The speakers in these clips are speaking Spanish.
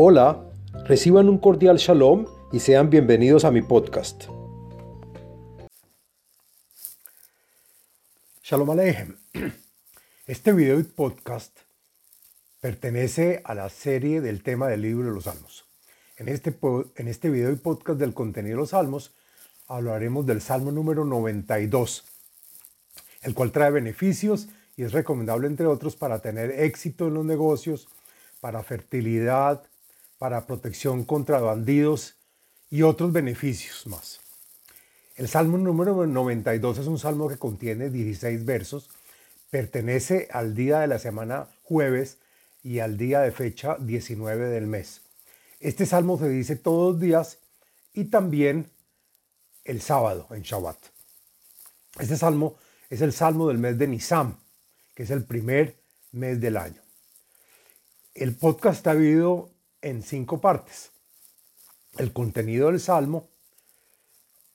Hola, reciban un cordial shalom y sean bienvenidos a mi podcast. Shalom Aleichem. Este video y podcast pertenece a la serie del tema del libro de los Salmos. En este, en este video y podcast del contenido de los Salmos hablaremos del Salmo número 92, el cual trae beneficios y es recomendable, entre otros, para tener éxito en los negocios, para fertilidad, para protección contra bandidos y otros beneficios más. El Salmo número 92 es un salmo que contiene 16 versos, pertenece al día de la semana jueves y al día de fecha 19 del mes. Este salmo se dice todos los días y también el sábado en Shabbat. Este salmo es el salmo del mes de Nisam, que es el primer mes del año. El podcast está dividido en cinco partes. El contenido del Salmo,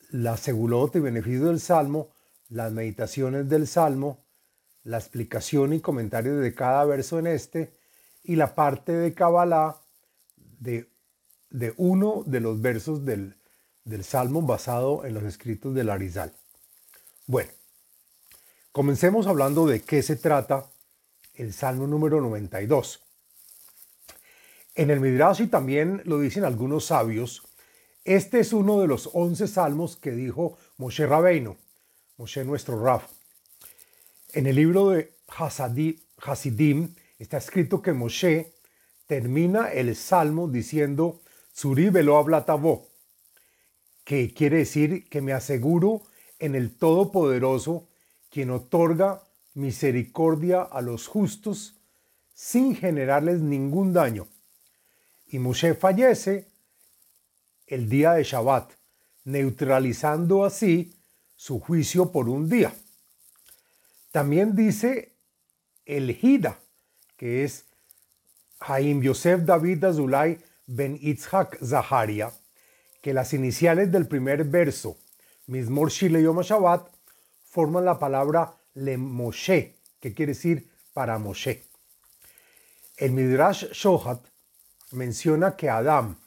la segulot y beneficio del Salmo, las meditaciones del Salmo, la explicación y comentario de cada verso en este y la parte de Kabbalah de, de uno de los versos del, del Salmo basado en los escritos del Arizal. Bueno, comencemos hablando de qué se trata el Salmo número 92. En el Midrash y también lo dicen algunos sabios, este es uno de los once salmos que dijo Moshe Rabbeinu, Moshe nuestro Rab. En el libro de Hasidim está escrito que Moshe termina el salmo diciendo Suri velo hablatavo, que quiere decir que me aseguro en el Todopoderoso, quien otorga misericordia a los justos sin generarles ningún daño y Moshe fallece el día de Shabbat, neutralizando así su juicio por un día. También dice el Hida, que es Haim Yosef David Azulay Ben Itzhak Zaharia, que las iniciales del primer verso, Mismor Shile Yom Shabbat, forman la palabra Le Moshe, que quiere decir para Moshe. El Midrash Shohat menciona que Adán,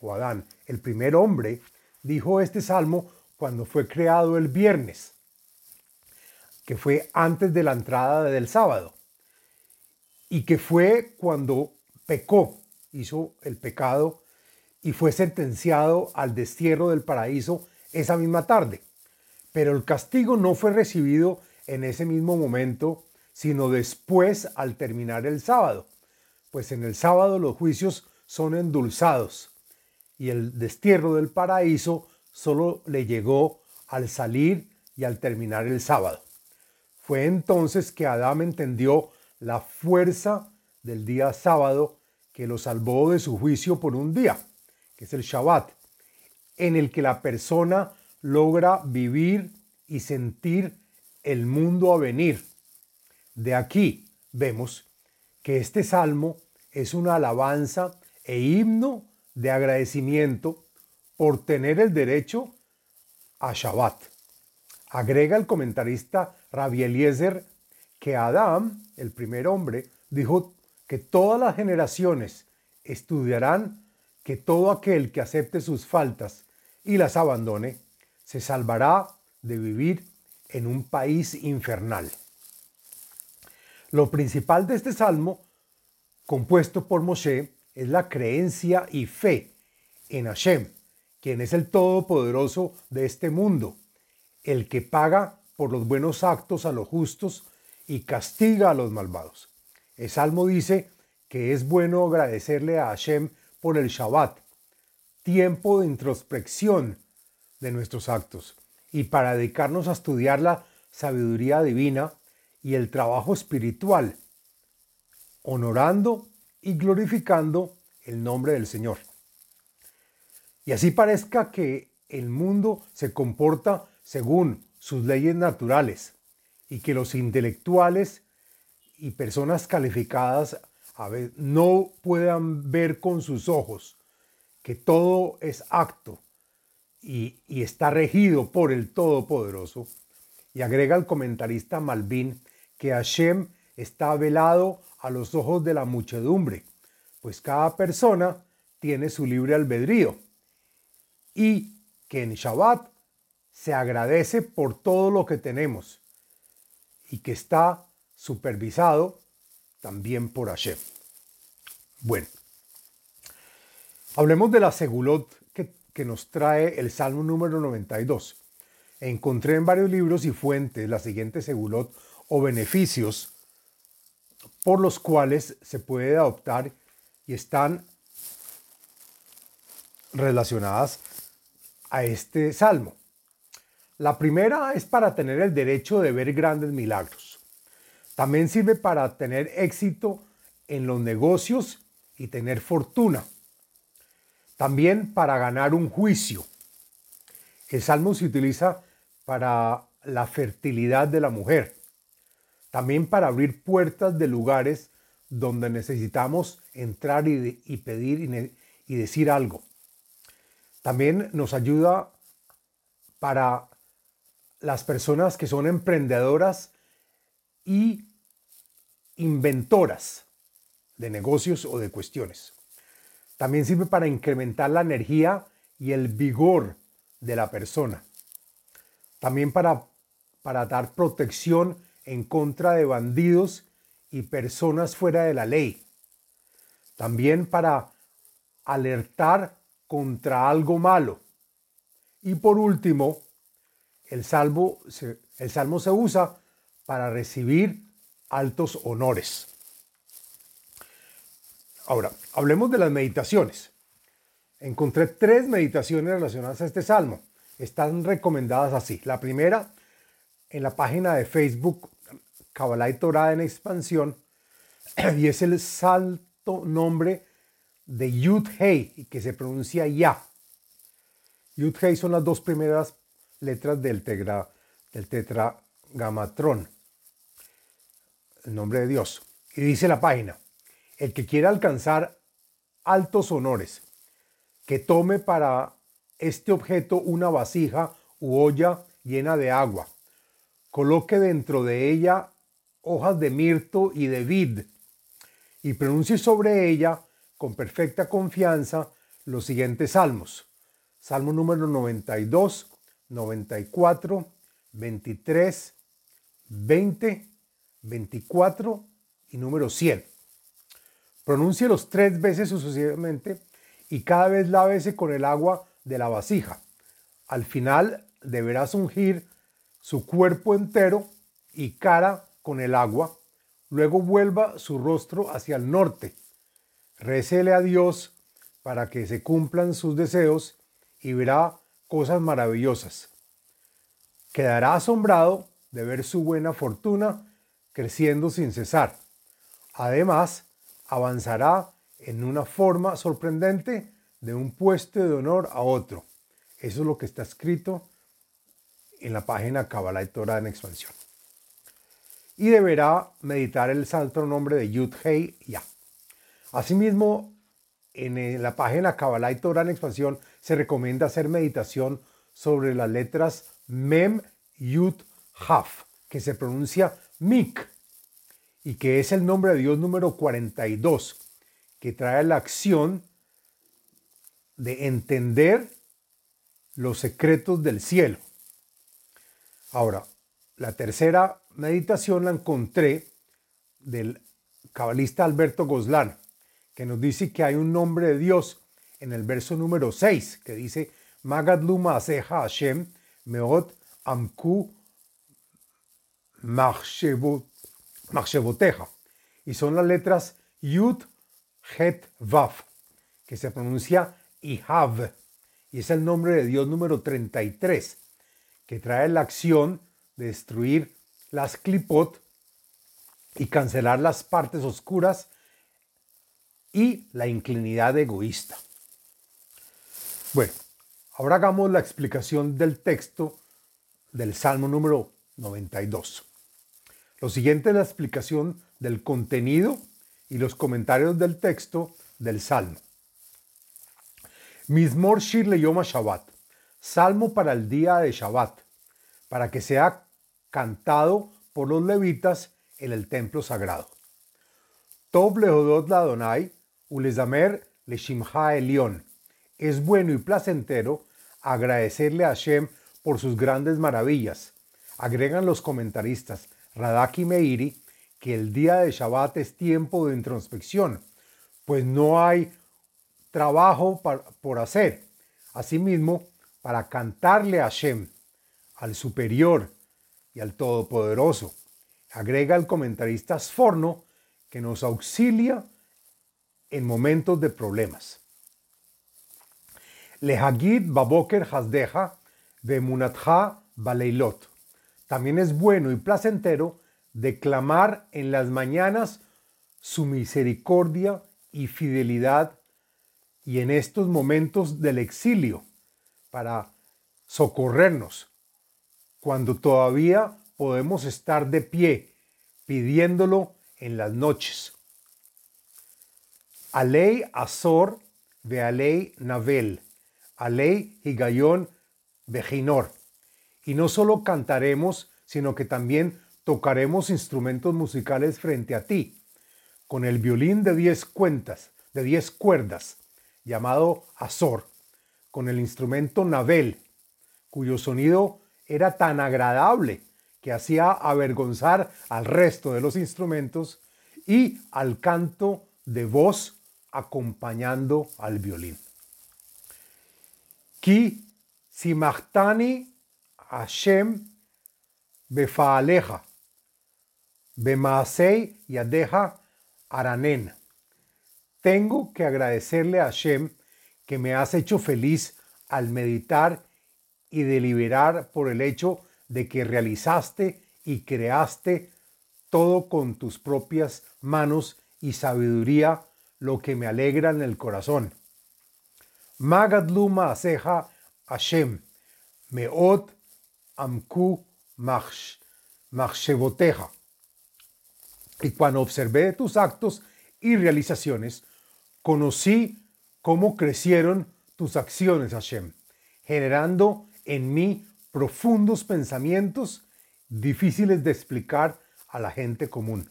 o Adán, el primer hombre, dijo este salmo cuando fue creado el viernes, que fue antes de la entrada del sábado, y que fue cuando pecó, hizo el pecado y fue sentenciado al destierro del paraíso esa misma tarde. Pero el castigo no fue recibido en ese mismo momento, sino después al terminar el sábado, pues en el sábado los juicios son endulzados y el destierro del paraíso solo le llegó al salir y al terminar el sábado. Fue entonces que Adán entendió la fuerza del día sábado que lo salvó de su juicio por un día, que es el Shabbat, en el que la persona logra vivir y sentir el mundo a venir. De aquí vemos que este salmo es una alabanza e himno de agradecimiento por tener el derecho a Shabbat. Agrega el comentarista Rabbi Eliezer que Adán, el primer hombre, dijo que todas las generaciones estudiarán que todo aquel que acepte sus faltas y las abandone, se salvará de vivir en un país infernal. Lo principal de este salmo, compuesto por Moshe, es la creencia y fe en Hashem, quien es el Todopoderoso de este mundo, el que paga por los buenos actos a los justos y castiga a los malvados. El Salmo dice que es bueno agradecerle a Hashem por el Shabbat, tiempo de introspección de nuestros actos, y para dedicarnos a estudiar la sabiduría divina y el trabajo espiritual, honorando y glorificando el nombre del Señor. Y así parezca que el mundo se comporta según sus leyes naturales y que los intelectuales y personas calificadas a veces no puedan ver con sus ojos que todo es acto y, y está regido por el Todopoderoso. Y agrega el comentarista Malvin que Hashem está velado a los ojos de la muchedumbre, pues cada persona tiene su libre albedrío y que en Shabbat se agradece por todo lo que tenemos y que está supervisado también por Hashem. Bueno, hablemos de la segulot que, que nos trae el Salmo número 92. Encontré en varios libros y fuentes la siguiente segulot o beneficios por los cuales se puede adoptar y están relacionadas a este salmo. La primera es para tener el derecho de ver grandes milagros. También sirve para tener éxito en los negocios y tener fortuna. También para ganar un juicio. El salmo se utiliza para la fertilidad de la mujer. También para abrir puertas de lugares donde necesitamos entrar y, pedir y decir algo. También nos ayuda para las personas que son emprendedoras y inventoras de negocios o de cuestiones. También sirve para incrementar la energía y el vigor de la persona. También para, para dar protección en contra de bandidos y personas fuera de la ley. También para alertar contra algo malo. Y por último, el, salvo, el salmo se usa para recibir altos honores. Ahora, hablemos de las meditaciones. Encontré tres meditaciones relacionadas a este salmo. Están recomendadas así. La primera, en la página de Facebook Kabbalah y Torah en expansión, y es el salto nombre de Yud Hei, que se pronuncia Ya. Yud Hei son las dos primeras letras del, tetra, del tetragamatrón, el nombre de Dios. Y dice la página, el que quiera alcanzar altos honores, que tome para este objeto una vasija u olla llena de agua, coloque dentro de ella hojas de mirto y de vid, y pronuncie sobre ella con perfecta confianza los siguientes salmos. Salmo número 92, 94, 23, 20, 24 y número 100. Pronúncielos tres veces sucesivamente y cada vez lávese con el agua de la vasija. Al final deberás ungir su cuerpo entero y cara con el agua. Luego vuelva su rostro hacia el norte Récele a Dios para que se cumplan sus deseos y verá cosas maravillosas. Quedará asombrado de ver su buena fortuna creciendo sin cesar. Además, avanzará en una forma sorprendente de un puesto de honor a otro. Eso es lo que está escrito en la página Kabbalah y Torah en expansión. Y deberá meditar el santo nombre de Yud Hei Ya. Asimismo, en la página Kabbalah y Torah en expansión se recomienda hacer meditación sobre las letras Mem, Yud, Haf, que se pronuncia Mik, y que es el nombre de Dios número 42, que trae la acción de entender los secretos del cielo. Ahora, la tercera meditación la encontré del cabalista Alberto Gozlán que nos dice que hay un nombre de Dios en el verso número 6, que dice, Magadluma Aseja Hashem Meot Amku Machshevoteja. Y son las letras Yud, Het, Vav, que se pronuncia Ihav. Y es el nombre de Dios número 33, que trae la acción de destruir las clipot y cancelar las partes oscuras y la inclinidad egoísta. Bueno, ahora hagamos la explicación del texto del Salmo número 92. Lo siguiente es la explicación del contenido y los comentarios del texto del Salmo. Mismor Shir Leyoma Shabbat, Salmo para el día de Shabbat, para que sea cantado por los levitas en el templo sagrado. Tov Lehodot Ladonai, Ulezamer le Shimcha Elión. Es bueno y placentero agradecerle a Hashem por sus grandes maravillas. Agregan los comentaristas Radak y Meiri que el día de Shabbat es tiempo de introspección, pues no hay trabajo por hacer. Asimismo, para cantarle a Hashem, al superior y al todopoderoso. Agrega el comentarista Sforno que nos auxilia en momentos de problemas. Lehagid baboker hasdeja de munatja baleilot. También es bueno y placentero declamar en las mañanas su misericordia y fidelidad y en estos momentos del exilio para socorrernos cuando todavía podemos estar de pie pidiéndolo en las noches. Alei Azor de Alei Navel, Alei Higayón Bejinor. Y no solo cantaremos, sino que también tocaremos instrumentos musicales frente a ti, con el violín de diez cuentas, de diez cuerdas, llamado Azor, con el instrumento Navel, cuyo sonido era tan agradable que hacía avergonzar al resto de los instrumentos y al canto de voz acompañando al violín. Ki simachtani Hashem befaaleja, bemaasei yadeja aranen. Tengo que agradecerle a Hashem que me has hecho feliz al meditar y deliberar por el hecho de que realizaste y creaste todo con tus propias manos y sabiduría, lo que me alegra en el corazón. Magadlu Maaseja Hashem, Meot Amku Machsheboteja. Y cuando observé tus actos y realizaciones, conocí cómo crecieron tus acciones, Hashem, generando en mí profundos pensamientos difíciles de explicar a la gente común.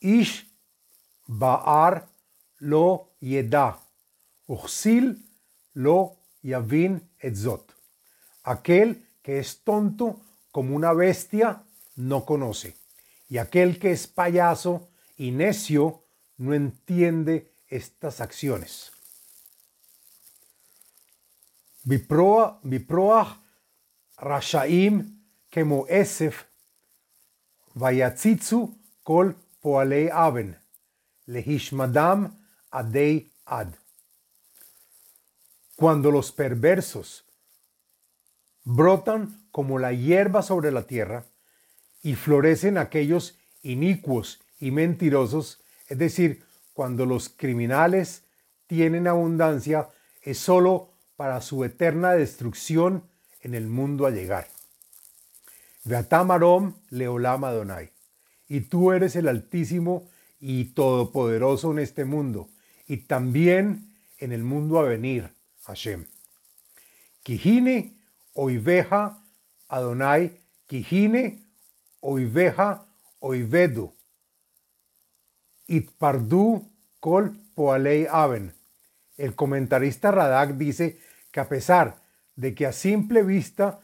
Ish Baar lo yeda, Uchsil lo yavin etzot. Aquel que es tonto como una bestia no conoce, y aquel que es payaso y necio no entiende estas acciones. Viproach Rashaim kemo Esef Vayatzitzu kol poalei aven lehishmadam adei ad. Cuando los perversos brotan como la hierba sobre la tierra y florecen aquellos inicuos y mentirosos, es decir, cuando los criminales tienen abundancia, es sólo para su eterna destrucción en el mundo a llegar. Veatamarom leolam Adonai. Y tú eres el Altísimo y Todopoderoso en este mundo, y también en el mundo a venir, Hashem. Kijine oiveja Adonai, Kijine oiveja oivedu. Itpardu kol poalei aven. El comentarista Radak dice que a pesar de que a simple vista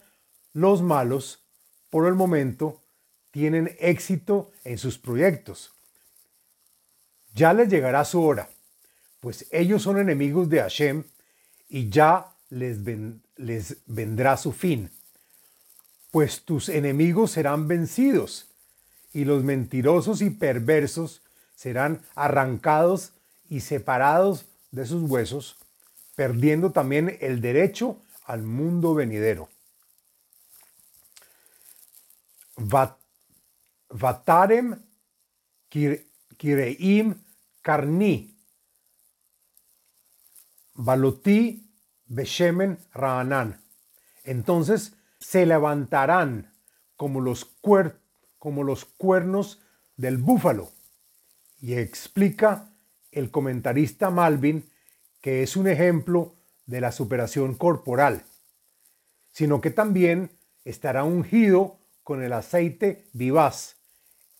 los malos, por el momento, tienen éxito en sus proyectos. Ya les llegará su hora, pues ellos son enemigos de Hashem y ya les vendrá su fin. Pues tus enemigos serán vencidos y los mentirosos y perversos serán arrancados y separados de sus huesos, perdiendo también el derecho al mundo venidero. Vatarem kireim karni. Baloti beshemen raanan. Entonces se levantarán como los, como los cuernos del búfalo y explica el comentarista Malvin que es un ejemplo de la superación corporal, sino que también estará ungido con el aceite vivaz,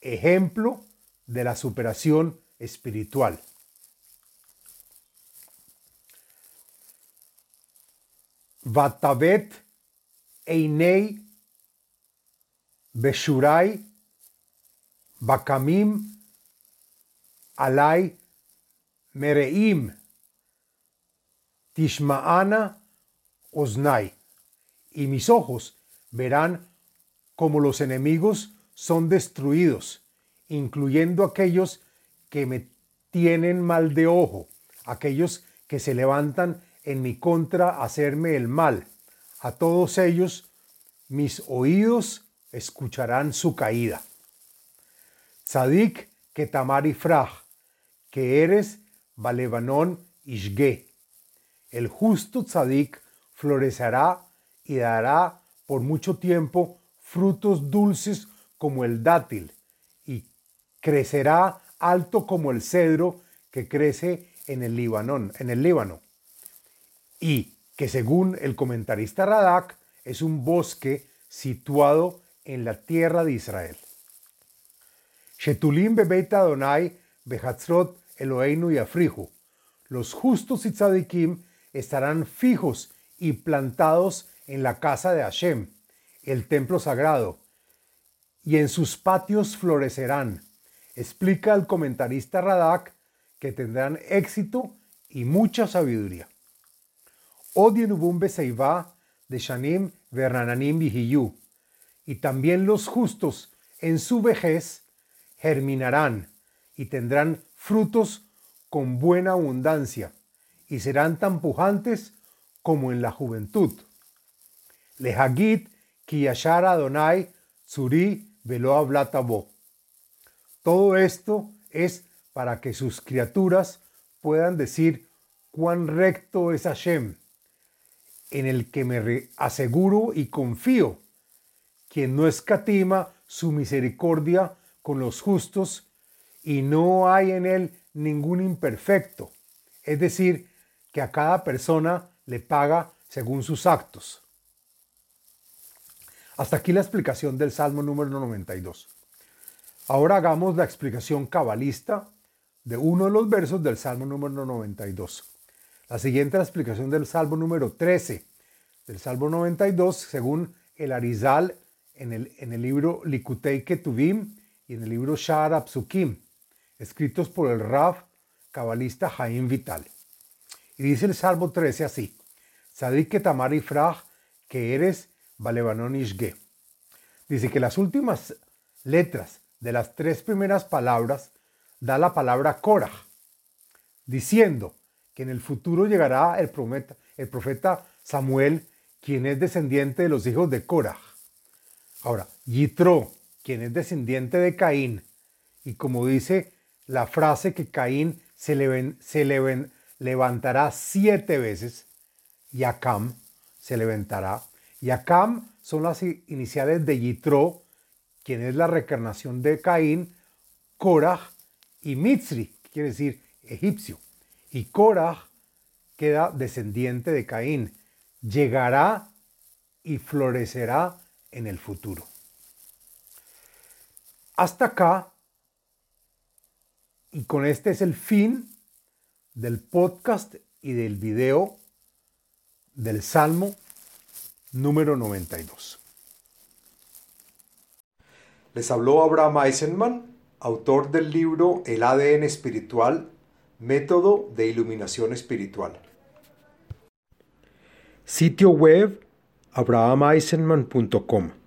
ejemplo de la superación espiritual. Vatavet Einei Beshurai Bakamim Alai Mereim Tishmaana Osnai. Y mis ojos verán como los enemigos son destruidos, incluyendo aquellos que me tienen mal de ojo, aquellos que se levantan en mi contra a hacerme el mal. A todos ellos mis oídos escucharán su caída. Tzadik Ketamari Fraj, que eres Balebanón Ishge. El justo tzadik florecerá y dará por mucho tiempo frutos dulces como el dátil y crecerá alto como el cedro que crece en el Líbano, en el Líbano. Y que según el comentarista Radak es un bosque situado en la tierra de Israel. Shetulim Adonai behatzrot Eloheinu y Afriju. Los justos y tzadikim estarán fijos y plantados en la casa de Hashem, el templo sagrado, y en sus patios florecerán. Explica el comentarista Radak que tendrán éxito y mucha sabiduría. Odienubum Beseiva de Shanim Vernananim Vihiyu. Y también los justos en su vejez germinarán y tendrán frutos con buena abundancia y serán tan pujantes como en la juventud. Lehagit kiyashar Adonai tsuri velo blatabo. Todo esto es para que sus criaturas puedan decir cuán recto es Hashem, en el que me aseguro y confío, quien no escatima su misericordia con los justos y no hay en él ningún imperfecto, es decir, que a cada persona le paga según sus actos. Hasta aquí la explicación del Salmo número 92. Ahora hagamos la explicación cabalista de uno de los versos del Salmo número 92. La siguiente es la explicación del Salmo número 13, del Salmo 92, según el Arizal en el, en el libro Likutei Ketuvim y en el libro Shar Apsukim, escritos por el Rav cabalista Jaim Vital. Y dice el Salmo 13 así, Sadik Tamar Ifraj, que eres Balebanon Ishge. Dice que las últimas letras de las tres primeras palabras da la palabra Korah, diciendo que en el futuro llegará el el profeta Samuel, quien es descendiente de los hijos de Korah. Ahora, Yitro, quien es descendiente de Caín, y como dice la frase que Caín se, le, se le, levantará siete veces, y Acam se levantará. Y Acam son las iniciales de Yitro, quien es la reencarnación de Caín, Korah y Mitzri, que quiere decir egipcio. Y Korah queda descendiente de Caín. Llegará y florecerá en el futuro. Hasta acá, y con este es el fin del podcast y del video del Salmo número 92. Les habló Abraham Eisenman, autor del libro El ADN espiritual, método de iluminación espiritual. Sitio web abrahameisenman.com